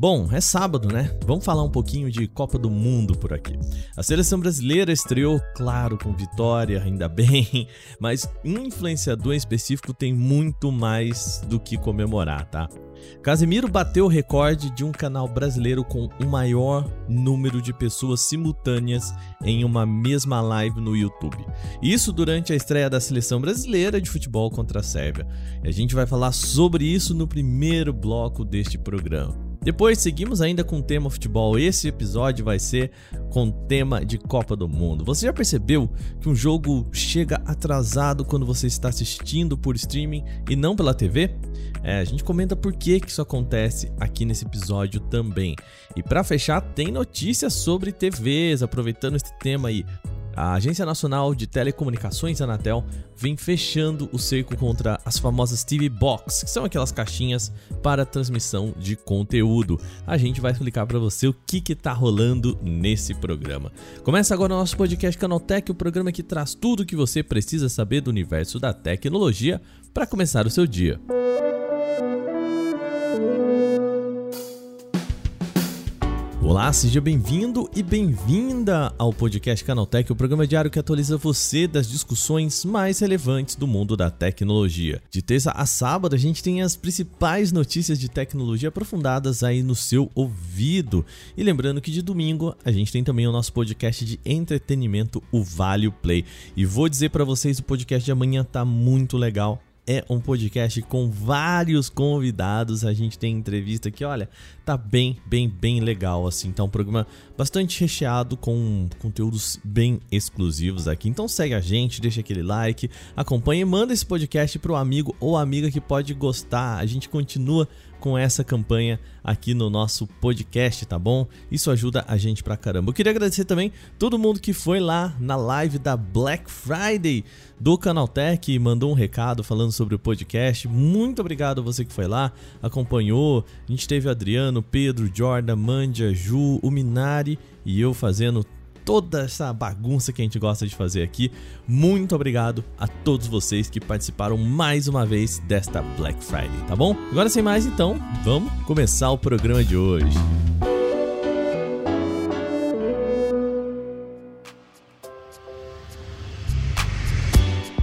Bom, é sábado, né? Vamos falar um pouquinho de Copa do Mundo por aqui. A seleção brasileira estreou, claro, com vitória, ainda bem, mas um influenciador específico tem muito mais do que comemorar, tá? Casemiro bateu o recorde de um canal brasileiro com o maior número de pessoas simultâneas em uma mesma live no YouTube. Isso durante a estreia da seleção brasileira de futebol contra a Sérvia. E a gente vai falar sobre isso no primeiro bloco deste programa. Depois seguimos ainda com o tema futebol. Esse episódio vai ser com tema de Copa do Mundo. Você já percebeu que um jogo chega atrasado quando você está assistindo por streaming e não pela TV? É, a gente comenta por que, que isso acontece aqui nesse episódio também. E para fechar, tem notícias sobre TVs, aproveitando esse tema aí. A Agência Nacional de Telecomunicações, Anatel, vem fechando o cerco contra as famosas TV Box, que são aquelas caixinhas para transmissão de conteúdo. A gente vai explicar para você o que que tá rolando nesse programa. Começa agora o nosso podcast Canaltech, o programa que traz tudo o que você precisa saber do universo da tecnologia para começar o seu dia. Olá, seja bem-vindo e bem-vinda ao podcast Canaltech, o programa diário que atualiza você das discussões mais relevantes do mundo da tecnologia. De terça a sábado, a gente tem as principais notícias de tecnologia aprofundadas aí no seu ouvido. E lembrando que de domingo a gente tem também o nosso podcast de entretenimento, o Vale Play. E vou dizer para vocês, o podcast de amanhã tá muito legal é um podcast com vários convidados. A gente tem entrevista que, olha, tá bem, bem, bem legal assim. Tá um programa bastante recheado com conteúdos bem exclusivos aqui. Então segue a gente, deixa aquele like, acompanha e manda esse podcast pro amigo ou amiga que pode gostar. A gente continua com essa campanha aqui no nosso podcast, tá bom? Isso ajuda a gente pra caramba. Eu queria agradecer também todo mundo que foi lá na live da Black Friday do Canaltech e mandou um recado falando sobre o podcast. Muito obrigado a você que foi lá, acompanhou. A gente teve Adriano, Pedro, Jordan, Mandia, Ju, o Minari e eu fazendo toda essa bagunça que a gente gosta de fazer aqui. Muito obrigado a todos vocês que participaram mais uma vez desta Black Friday, tá bom? Agora sem mais, então, vamos começar o programa de hoje.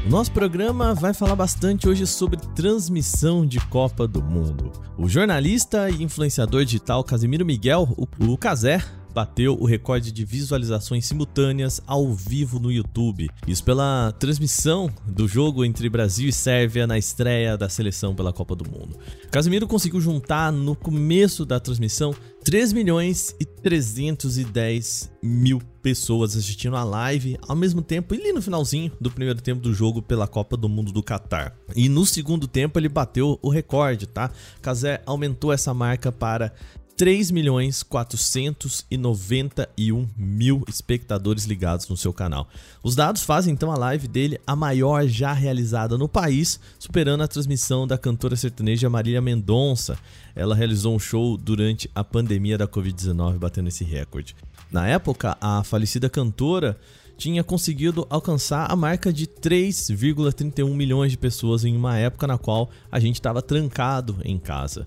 O nosso programa vai falar bastante hoje sobre transmissão de Copa do Mundo. O jornalista e influenciador digital Casimiro Miguel, o Caser, bateu o recorde de visualizações simultâneas ao vivo no YouTube. Isso pela transmissão do jogo entre Brasil e Sérvia na estreia da seleção pela Copa do Mundo. Casemiro conseguiu juntar no começo da transmissão 3 milhões e 310 mil pessoas assistindo a live ao mesmo tempo e ali no finalzinho do primeiro tempo do jogo pela Copa do Mundo do Catar. E no segundo tempo ele bateu o recorde, tá? Casé aumentou essa marca para 3 milhões 491 mil espectadores ligados no seu canal. Os dados fazem então a live dele a maior já realizada no país, superando a transmissão da cantora sertaneja Marília Mendonça. Ela realizou um show durante a pandemia da Covid-19, batendo esse recorde. Na época, a falecida cantora tinha conseguido alcançar a marca de 3,31 milhões de pessoas em uma época na qual a gente estava trancado em casa.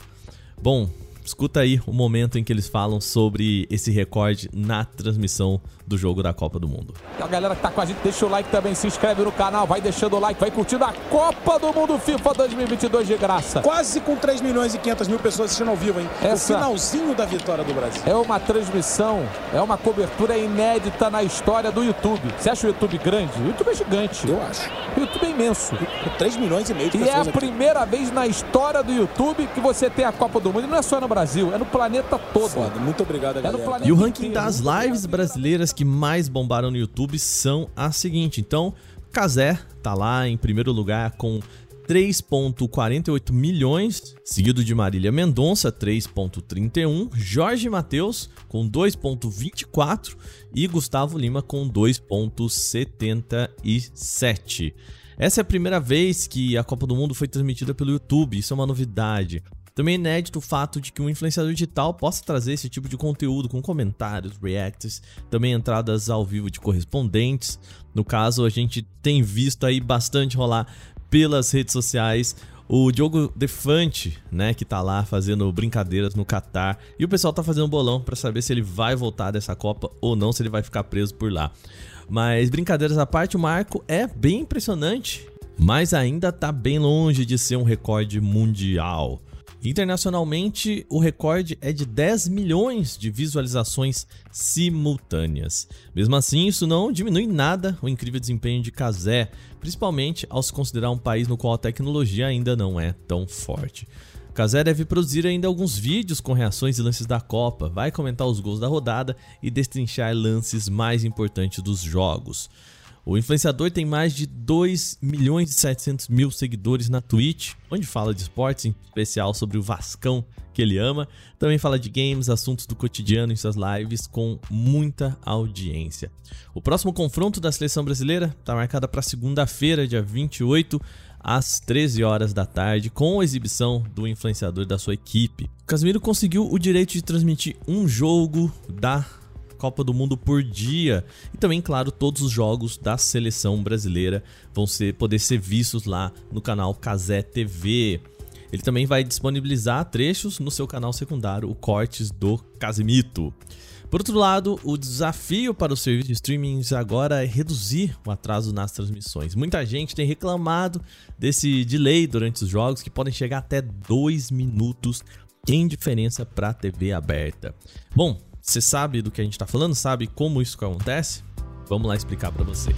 Bom, Escuta aí o momento em que eles falam sobre esse recorde na transmissão do jogo da Copa do Mundo. A galera que tá com a gente, deixa o like também, se inscreve no canal, vai deixando o like, vai curtindo a Copa do Mundo FIFA 2022 de graça. Quase com 3 milhões e 500 mil pessoas assistindo ao vivo, hein? Essa o finalzinho da vitória do Brasil. É uma transmissão, é uma cobertura inédita na história do YouTube. Você acha o YouTube grande? O YouTube é gigante. Eu acho. O YouTube é imenso. Com 3 milhões e meio de e pessoas. E é a aqui. primeira vez na história do YouTube que você tem a Copa do Mundo. E não é só no Brasil, é no planeta todo. Foda. Muito obrigado, galera. É e o ranking das lives brasileiras que mais bombaram no YouTube são as seguintes. Então, Kazé tá lá em primeiro lugar com 3.48 milhões, seguido de Marília Mendonça, 3.31, Jorge Mateus com 2.24 e Gustavo Lima com 2.77. Essa é a primeira vez que a Copa do Mundo foi transmitida pelo YouTube, isso é uma novidade. Também é inédito o fato de que um influenciador digital possa trazer esse tipo de conteúdo com comentários, reacts, também entradas ao vivo de correspondentes. No caso, a gente tem visto aí bastante rolar pelas redes sociais o Diogo Defante, né, que tá lá fazendo brincadeiras no Catar, e o pessoal tá fazendo um bolão para saber se ele vai voltar dessa Copa ou não, se ele vai ficar preso por lá. Mas brincadeiras à parte, o marco é bem impressionante, mas ainda tá bem longe de ser um recorde mundial. Internacionalmente, o recorde é de 10 milhões de visualizações simultâneas. Mesmo assim, isso não diminui nada o incrível desempenho de Kazé, principalmente ao se considerar um país no qual a tecnologia ainda não é tão forte. Kazé deve produzir ainda alguns vídeos com reações e lances da Copa, vai comentar os gols da rodada e destrinchar lances mais importantes dos jogos. O influenciador tem mais de 2 milhões e 700 mil seguidores na Twitch, onde fala de esportes, em especial sobre o Vascão que ele ama. Também fala de games, assuntos do cotidiano em suas lives, com muita audiência. O próximo confronto da seleção brasileira está marcado para segunda-feira, dia 28, às 13 horas da tarde, com a exibição do influenciador da sua equipe. Casimiro conseguiu o direito de transmitir um jogo da Copa do Mundo por dia. E também, claro, todos os jogos da seleção brasileira vão ser, poder ser vistos lá no canal Casé TV. Ele também vai disponibilizar trechos no seu canal secundário, o Cortes do Casimito. Por outro lado, o desafio para os serviços de streaming agora é reduzir o atraso nas transmissões. Muita gente tem reclamado desse delay durante os jogos que podem chegar até 2 minutos em diferença para a TV aberta. Bom, você sabe do que a gente está falando? Sabe como isso acontece? Vamos lá explicar para vocês.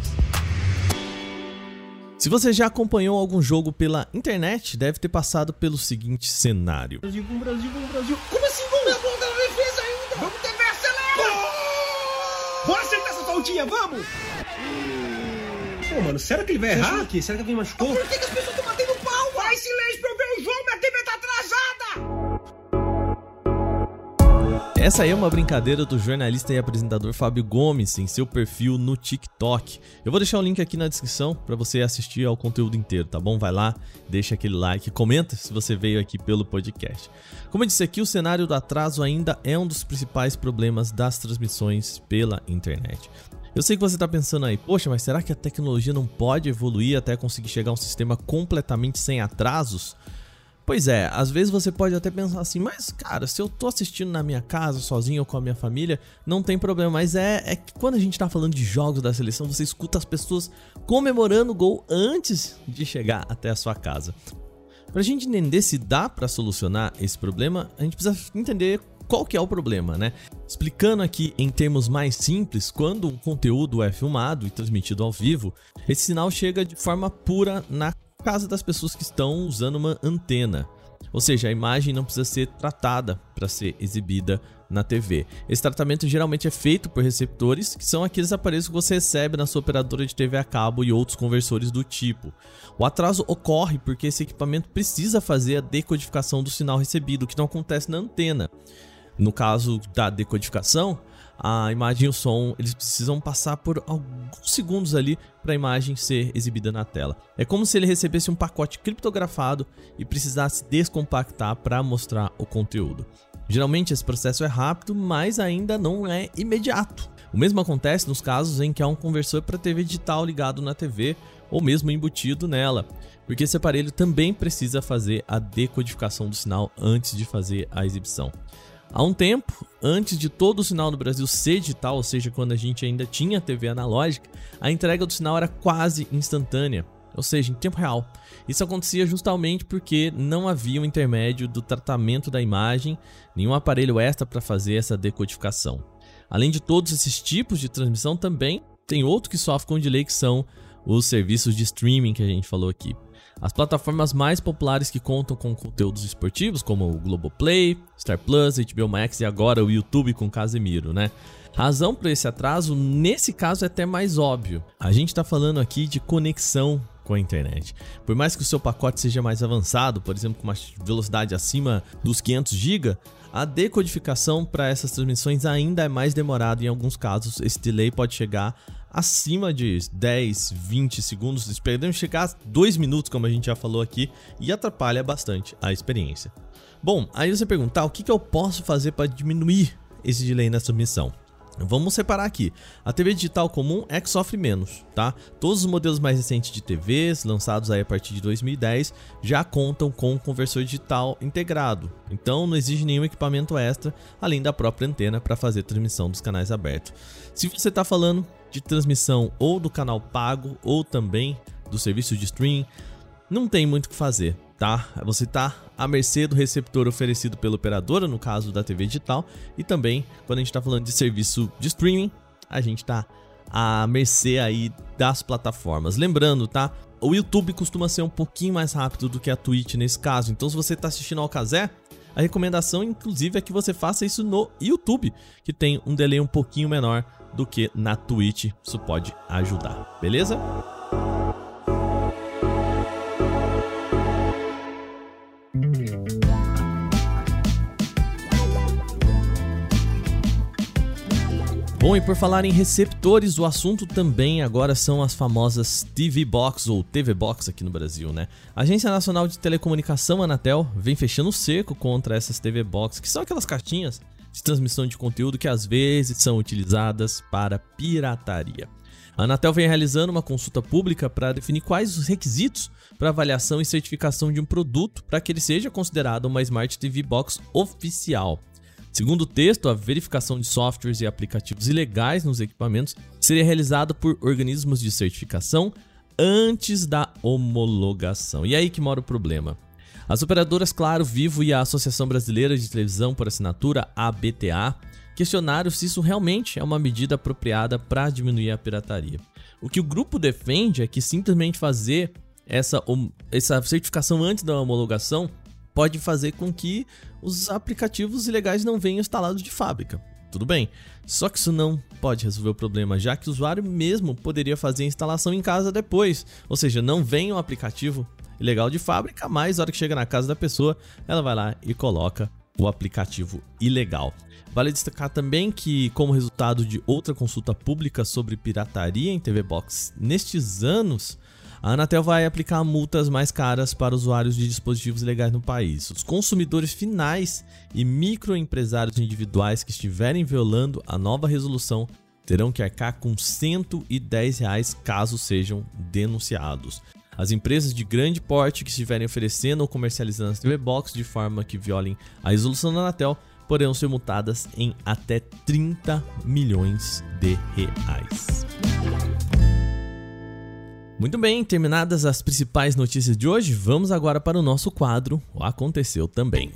Se você já acompanhou algum jogo pela internet, deve ter passado pelo seguinte cenário. Brasil, Brasil, Brasil. Como assim, ainda! Vamos, TV! Bora acertar essa faltinha, vamos! Pô, mano, será que ele vai errar? Aqui? Será que alguém machucou? Por que, que as pessoas estão batendo pau? Vai, silêncio pra eu ver o jogo, Essa aí é uma brincadeira do jornalista e apresentador Fábio Gomes em seu perfil no TikTok. Eu vou deixar o link aqui na descrição para você assistir ao conteúdo inteiro, tá bom? Vai lá, deixa aquele like, comenta se você veio aqui pelo podcast. Como eu disse aqui, o cenário do atraso ainda é um dos principais problemas das transmissões pela internet. Eu sei que você está pensando aí, poxa, mas será que a tecnologia não pode evoluir até conseguir chegar a um sistema completamente sem atrasos? Pois é, às vezes você pode até pensar assim, mas cara, se eu tô assistindo na minha casa, sozinho ou com a minha família, não tem problema. Mas é, é que quando a gente tá falando de jogos da seleção, você escuta as pessoas comemorando o gol antes de chegar até a sua casa. Pra gente entender se dá para solucionar esse problema, a gente precisa entender qual que é o problema, né? Explicando aqui em termos mais simples, quando um conteúdo é filmado e transmitido ao vivo, esse sinal chega de forma pura na casa das pessoas que estão usando uma antena. Ou seja, a imagem não precisa ser tratada para ser exibida na TV. Esse tratamento geralmente é feito por receptores, que são aqueles aparelhos que você recebe na sua operadora de TV a cabo e outros conversores do tipo. O atraso ocorre porque esse equipamento precisa fazer a decodificação do sinal recebido, que não acontece na antena. No caso da decodificação, a imagem e o som, eles precisam passar por alguns segundos ali para a imagem ser exibida na tela. É como se ele recebesse um pacote criptografado e precisasse descompactar para mostrar o conteúdo. Geralmente esse processo é rápido, mas ainda não é imediato. O mesmo acontece nos casos em que há um conversor para TV digital ligado na TV ou mesmo embutido nela, porque esse aparelho também precisa fazer a decodificação do sinal antes de fazer a exibição. Há um tempo, antes de todo o sinal do Brasil ser digital, ou seja, quando a gente ainda tinha TV analógica, a entrega do sinal era quase instantânea, ou seja, em tempo real. Isso acontecia justamente porque não havia um intermédio do tratamento da imagem, nenhum aparelho extra para fazer essa decodificação. Além de todos esses tipos de transmissão, também tem outro que sofre com delay que são os serviços de streaming que a gente falou aqui. As plataformas mais populares que contam com conteúdos esportivos, como o Globoplay, Star Plus, HBO Max e agora o YouTube com Casemiro, né? Razão para esse atraso, nesse caso, é até mais óbvio. A gente está falando aqui de conexão com a internet. Por mais que o seu pacote seja mais avançado, por exemplo, com uma velocidade acima dos 500 GB, a decodificação para essas transmissões ainda é mais demorada. Em alguns casos, esse delay pode chegar acima de 10, 20 segundos, podemos chegar a 2 minutos, como a gente já falou aqui, e atrapalha bastante a experiência. Bom, aí você perguntar o que, que eu posso fazer para diminuir esse delay na submissão. Vamos separar aqui. A TV digital comum é que sofre menos, tá? Todos os modelos mais recentes de TVs, lançados aí a partir de 2010, já contam com conversor digital integrado. Então não exige nenhum equipamento extra, além da própria antena para fazer transmissão dos canais abertos. Se você está falando de transmissão ou do canal pago ou também do serviço de streaming, não tem muito o que fazer tá? Você está à mercê do receptor oferecido pela operadora, no caso da TV digital, e também quando a gente está falando de serviço de streaming, a gente está à mercê aí das plataformas. Lembrando, tá? O YouTube costuma ser um pouquinho mais rápido do que a Twitch nesse caso. Então, se você está assistindo ao Kazé, a recomendação, inclusive, é que você faça isso no YouTube, que tem um delay um pouquinho menor do que na Twitch. Isso pode ajudar, beleza? Bom, e por falar em receptores, o assunto também agora são as famosas TV Box ou TV Box aqui no Brasil, né? A Agência Nacional de Telecomunicação, Anatel, vem fechando o cerco contra essas TV Box, que são aquelas cartinhas de transmissão de conteúdo que às vezes são utilizadas para pirataria. A Anatel vem realizando uma consulta pública para definir quais os requisitos para avaliação e certificação de um produto para que ele seja considerado uma Smart TV Box oficial. Segundo o texto, a verificação de softwares e aplicativos ilegais nos equipamentos seria realizada por organismos de certificação antes da homologação. E aí que mora o problema. As operadoras Claro, Vivo e a Associação Brasileira de Televisão por Assinatura, ABTA, questionaram se isso realmente é uma medida apropriada para diminuir a pirataria. O que o grupo defende é que simplesmente fazer essa, essa certificação antes da homologação pode fazer com que os aplicativos ilegais não venham instalados de fábrica. Tudo bem, só que isso não pode resolver o problema, já que o usuário mesmo poderia fazer a instalação em casa depois. Ou seja, não vem um aplicativo ilegal de fábrica, mas na hora que chega na casa da pessoa, ela vai lá e coloca o aplicativo ilegal. Vale destacar também que, como resultado de outra consulta pública sobre pirataria em TV Box nestes anos, a Anatel vai aplicar multas mais caras para usuários de dispositivos legais no país. Os consumidores finais e microempresários individuais que estiverem violando a nova resolução terão que arcar com 110 reais caso sejam denunciados. As empresas de grande porte que estiverem oferecendo ou comercializando as TV Box de forma que violem a resolução da Anatel poderão ser multadas em até 30 milhões de reais. Muito bem, terminadas as principais notícias de hoje, vamos agora para o nosso quadro O Aconteceu Também.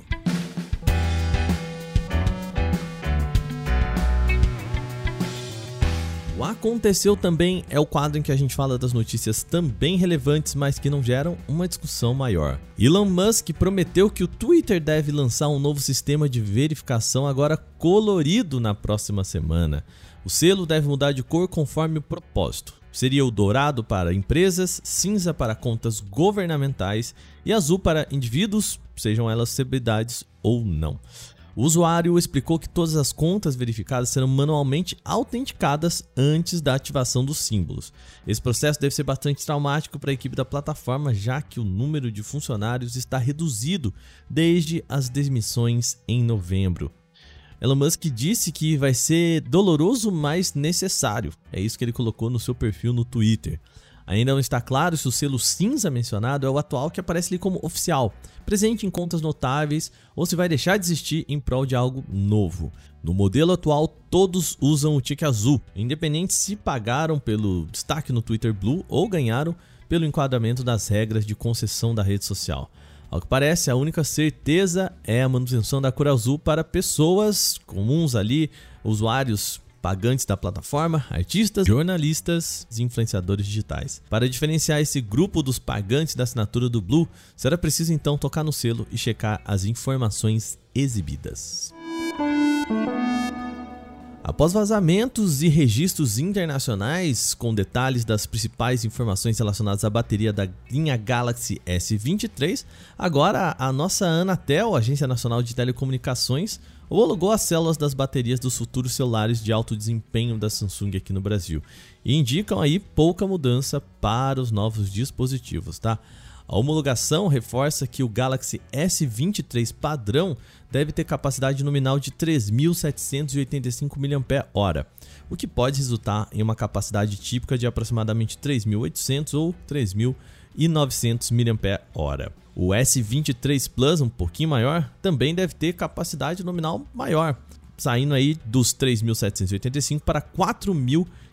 O Aconteceu Também é o quadro em que a gente fala das notícias também relevantes, mas que não geram uma discussão maior. Elon Musk prometeu que o Twitter deve lançar um novo sistema de verificação agora colorido na próxima semana. O selo deve mudar de cor conforme o propósito seria o dourado para empresas, cinza para contas governamentais e azul para indivíduos, sejam elas celebridades ou não. O usuário explicou que todas as contas verificadas serão manualmente autenticadas antes da ativação dos símbolos. Esse processo deve ser bastante traumático para a equipe da plataforma, já que o número de funcionários está reduzido desde as demissões em novembro. Elon Musk disse que vai ser doloroso, mas necessário. É isso que ele colocou no seu perfil no Twitter. Ainda não está claro se o selo cinza mencionado é o atual que aparece ali como oficial, presente em contas notáveis, ou se vai deixar de existir em prol de algo novo. No modelo atual, todos usam o tique azul, independente se pagaram pelo destaque no Twitter Blue ou ganharam pelo enquadramento das regras de concessão da rede social. Ao que parece, a única certeza é a manutenção da cor azul para pessoas comuns ali, usuários pagantes da plataforma, artistas, jornalistas e influenciadores digitais. Para diferenciar esse grupo dos pagantes da assinatura do Blue, será preciso então tocar no selo e checar as informações exibidas. Após vazamentos e registros internacionais com detalhes das principais informações relacionadas à bateria da linha Galaxy S23, agora a nossa Anatel, Agência Nacional de Telecomunicações, homologou as células das baterias dos futuros celulares de alto desempenho da Samsung aqui no Brasil e indicam aí pouca mudança para os novos dispositivos, tá? A homologação reforça que o Galaxy S23 padrão deve ter capacidade nominal de 3.785 mAh, o que pode resultar em uma capacidade típica de aproximadamente 3.800 ou 3.900 mAh. O S23 Plus, um pouquinho maior, também deve ter capacidade nominal maior, saindo aí dos 3.785 para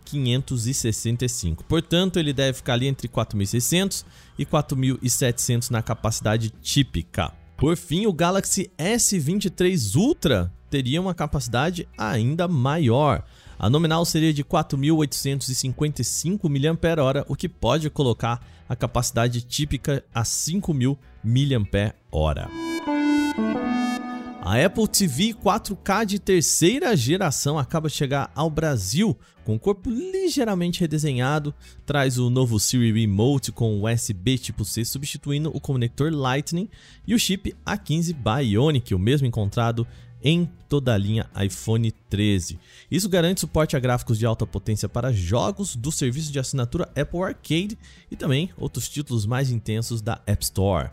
4.565. Portanto, ele deve ficar ali entre 4.600 e 4.700 na capacidade típica. Por fim, o Galaxy S23 Ultra teria uma capacidade ainda maior. A nominal seria de 4.855 mAh, o que pode colocar a capacidade típica a 5.000 mAh. A Apple TV 4K de terceira geração acaba de chegar ao Brasil com o corpo ligeiramente redesenhado, traz o novo Siri Remote com USB tipo C substituindo o conector Lightning e o chip A15 Bionic, o mesmo encontrado em toda a linha iPhone 13. Isso garante suporte a gráficos de alta potência para jogos do serviço de assinatura Apple Arcade e também outros títulos mais intensos da App Store.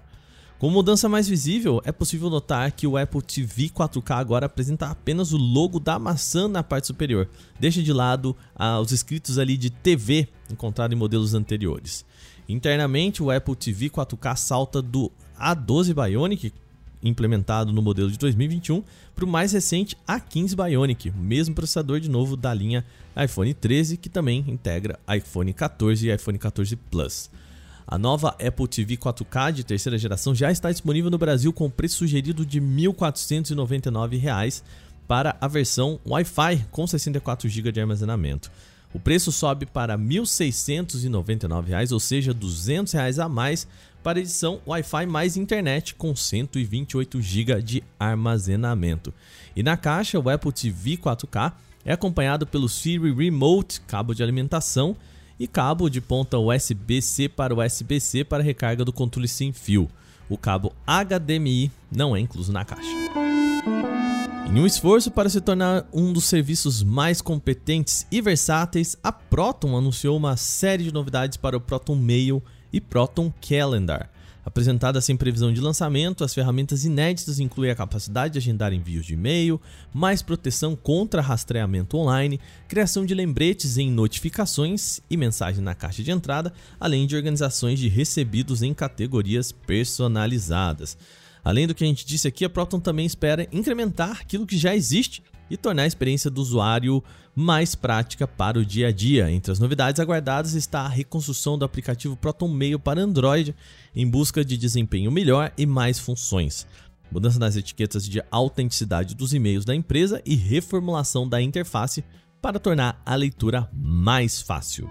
Com mudança mais visível, é possível notar que o Apple TV 4K agora apresenta apenas o logo da maçã na parte superior. Deixa de lado ah, os escritos ali de TV encontrados em modelos anteriores. Internamente, o Apple TV 4K salta do A12 Bionic, implementado no modelo de 2021, para o mais recente A15 Bionic, mesmo processador de novo da linha iPhone 13, que também integra iPhone 14 e iPhone 14 Plus. A nova Apple TV 4K de terceira geração já está disponível no Brasil com preço sugerido de R$ 1.499 para a versão Wi-Fi com 64 GB de armazenamento. O preço sobe para R$ 1.699, ou seja, R$ 200 a mais para a edição Wi-Fi mais internet com 128 GB de armazenamento. E na caixa, o Apple TV 4K é acompanhado pelo Siri Remote, cabo de alimentação e cabo de ponta USB-C para USB-C para recarga do controle sem fio. O cabo HDMI não é incluso na caixa. Em um esforço para se tornar um dos serviços mais competentes e versáteis, a Proton anunciou uma série de novidades para o Proton Mail e Proton Calendar. Apresentada sem previsão de lançamento, as ferramentas inéditas incluem a capacidade de agendar envios de e-mail, mais proteção contra rastreamento online, criação de lembretes em notificações e mensagem na caixa de entrada, além de organizações de recebidos em categorias personalizadas. Além do que a gente disse aqui, a Proton também espera incrementar aquilo que já existe e tornar a experiência do usuário mais prática para o dia a dia. Entre as novidades aguardadas está a reconstrução do aplicativo Proton Mail para Android em busca de desempenho melhor e mais funções. Mudança nas etiquetas de autenticidade dos e-mails da empresa e reformulação da interface para tornar a leitura mais fácil.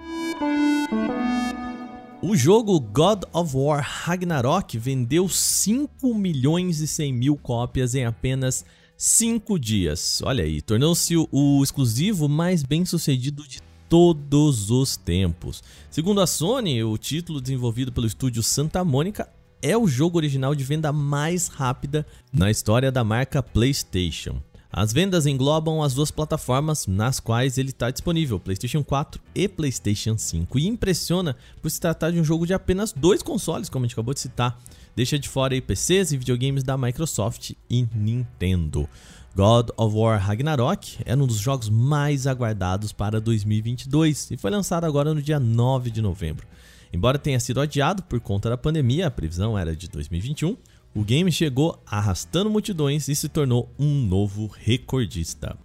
O jogo God of War Ragnarok vendeu 5 milhões e 100 mil cópias em apenas cinco dias. Olha aí, tornou-se o exclusivo mais bem sucedido de todos os tempos. Segundo a Sony, o título desenvolvido pelo estúdio Santa Mônica é o jogo original de venda mais rápida na história da marca PlayStation. As vendas englobam as duas plataformas nas quais ele está disponível, PlayStation 4 e PlayStation 5, e impressiona por se tratar de um jogo de apenas dois consoles, como a gente acabou de citar. Deixa de fora aí PCs e videogames da Microsoft e Nintendo. God of War Ragnarok é um dos jogos mais aguardados para 2022 e foi lançado agora no dia 9 de novembro. Embora tenha sido adiado por conta da pandemia, a previsão era de 2021, o game chegou arrastando multidões e se tornou um novo recordista.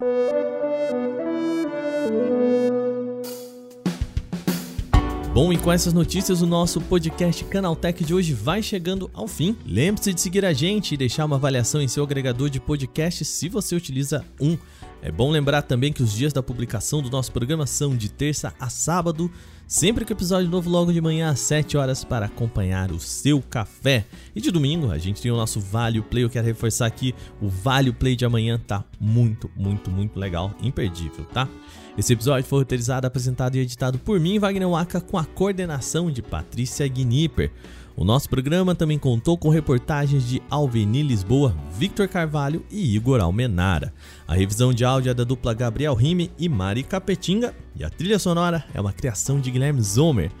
Bom, e com essas notícias, o nosso podcast Canaltech de hoje vai chegando ao fim. Lembre-se de seguir a gente e deixar uma avaliação em seu agregador de podcast se você utiliza um. É bom lembrar também que os dias da publicação do nosso programa são de terça a sábado, sempre com episódio novo logo de manhã às 7 horas para acompanhar o seu café. E de domingo a gente tem o nosso Vale Play, eu quero reforçar aqui, o Vale Play de amanhã tá muito, muito, muito legal, imperdível, tá? Esse episódio foi roteirizado, apresentado e editado por mim, Wagner Waka, com a coordenação de Patrícia Gnipper. O nosso programa também contou com reportagens de Alveni Lisboa, Victor Carvalho e Igor Almenara. A revisão de áudio é da dupla Gabriel Rime e Mari Capetinga e a trilha sonora é uma criação de Guilherme Zomer.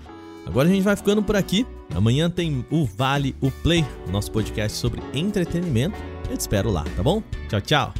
Agora a gente vai ficando por aqui. Amanhã tem o Vale o Play, nosso podcast sobre entretenimento. Eu te espero lá, tá bom? Tchau, tchau.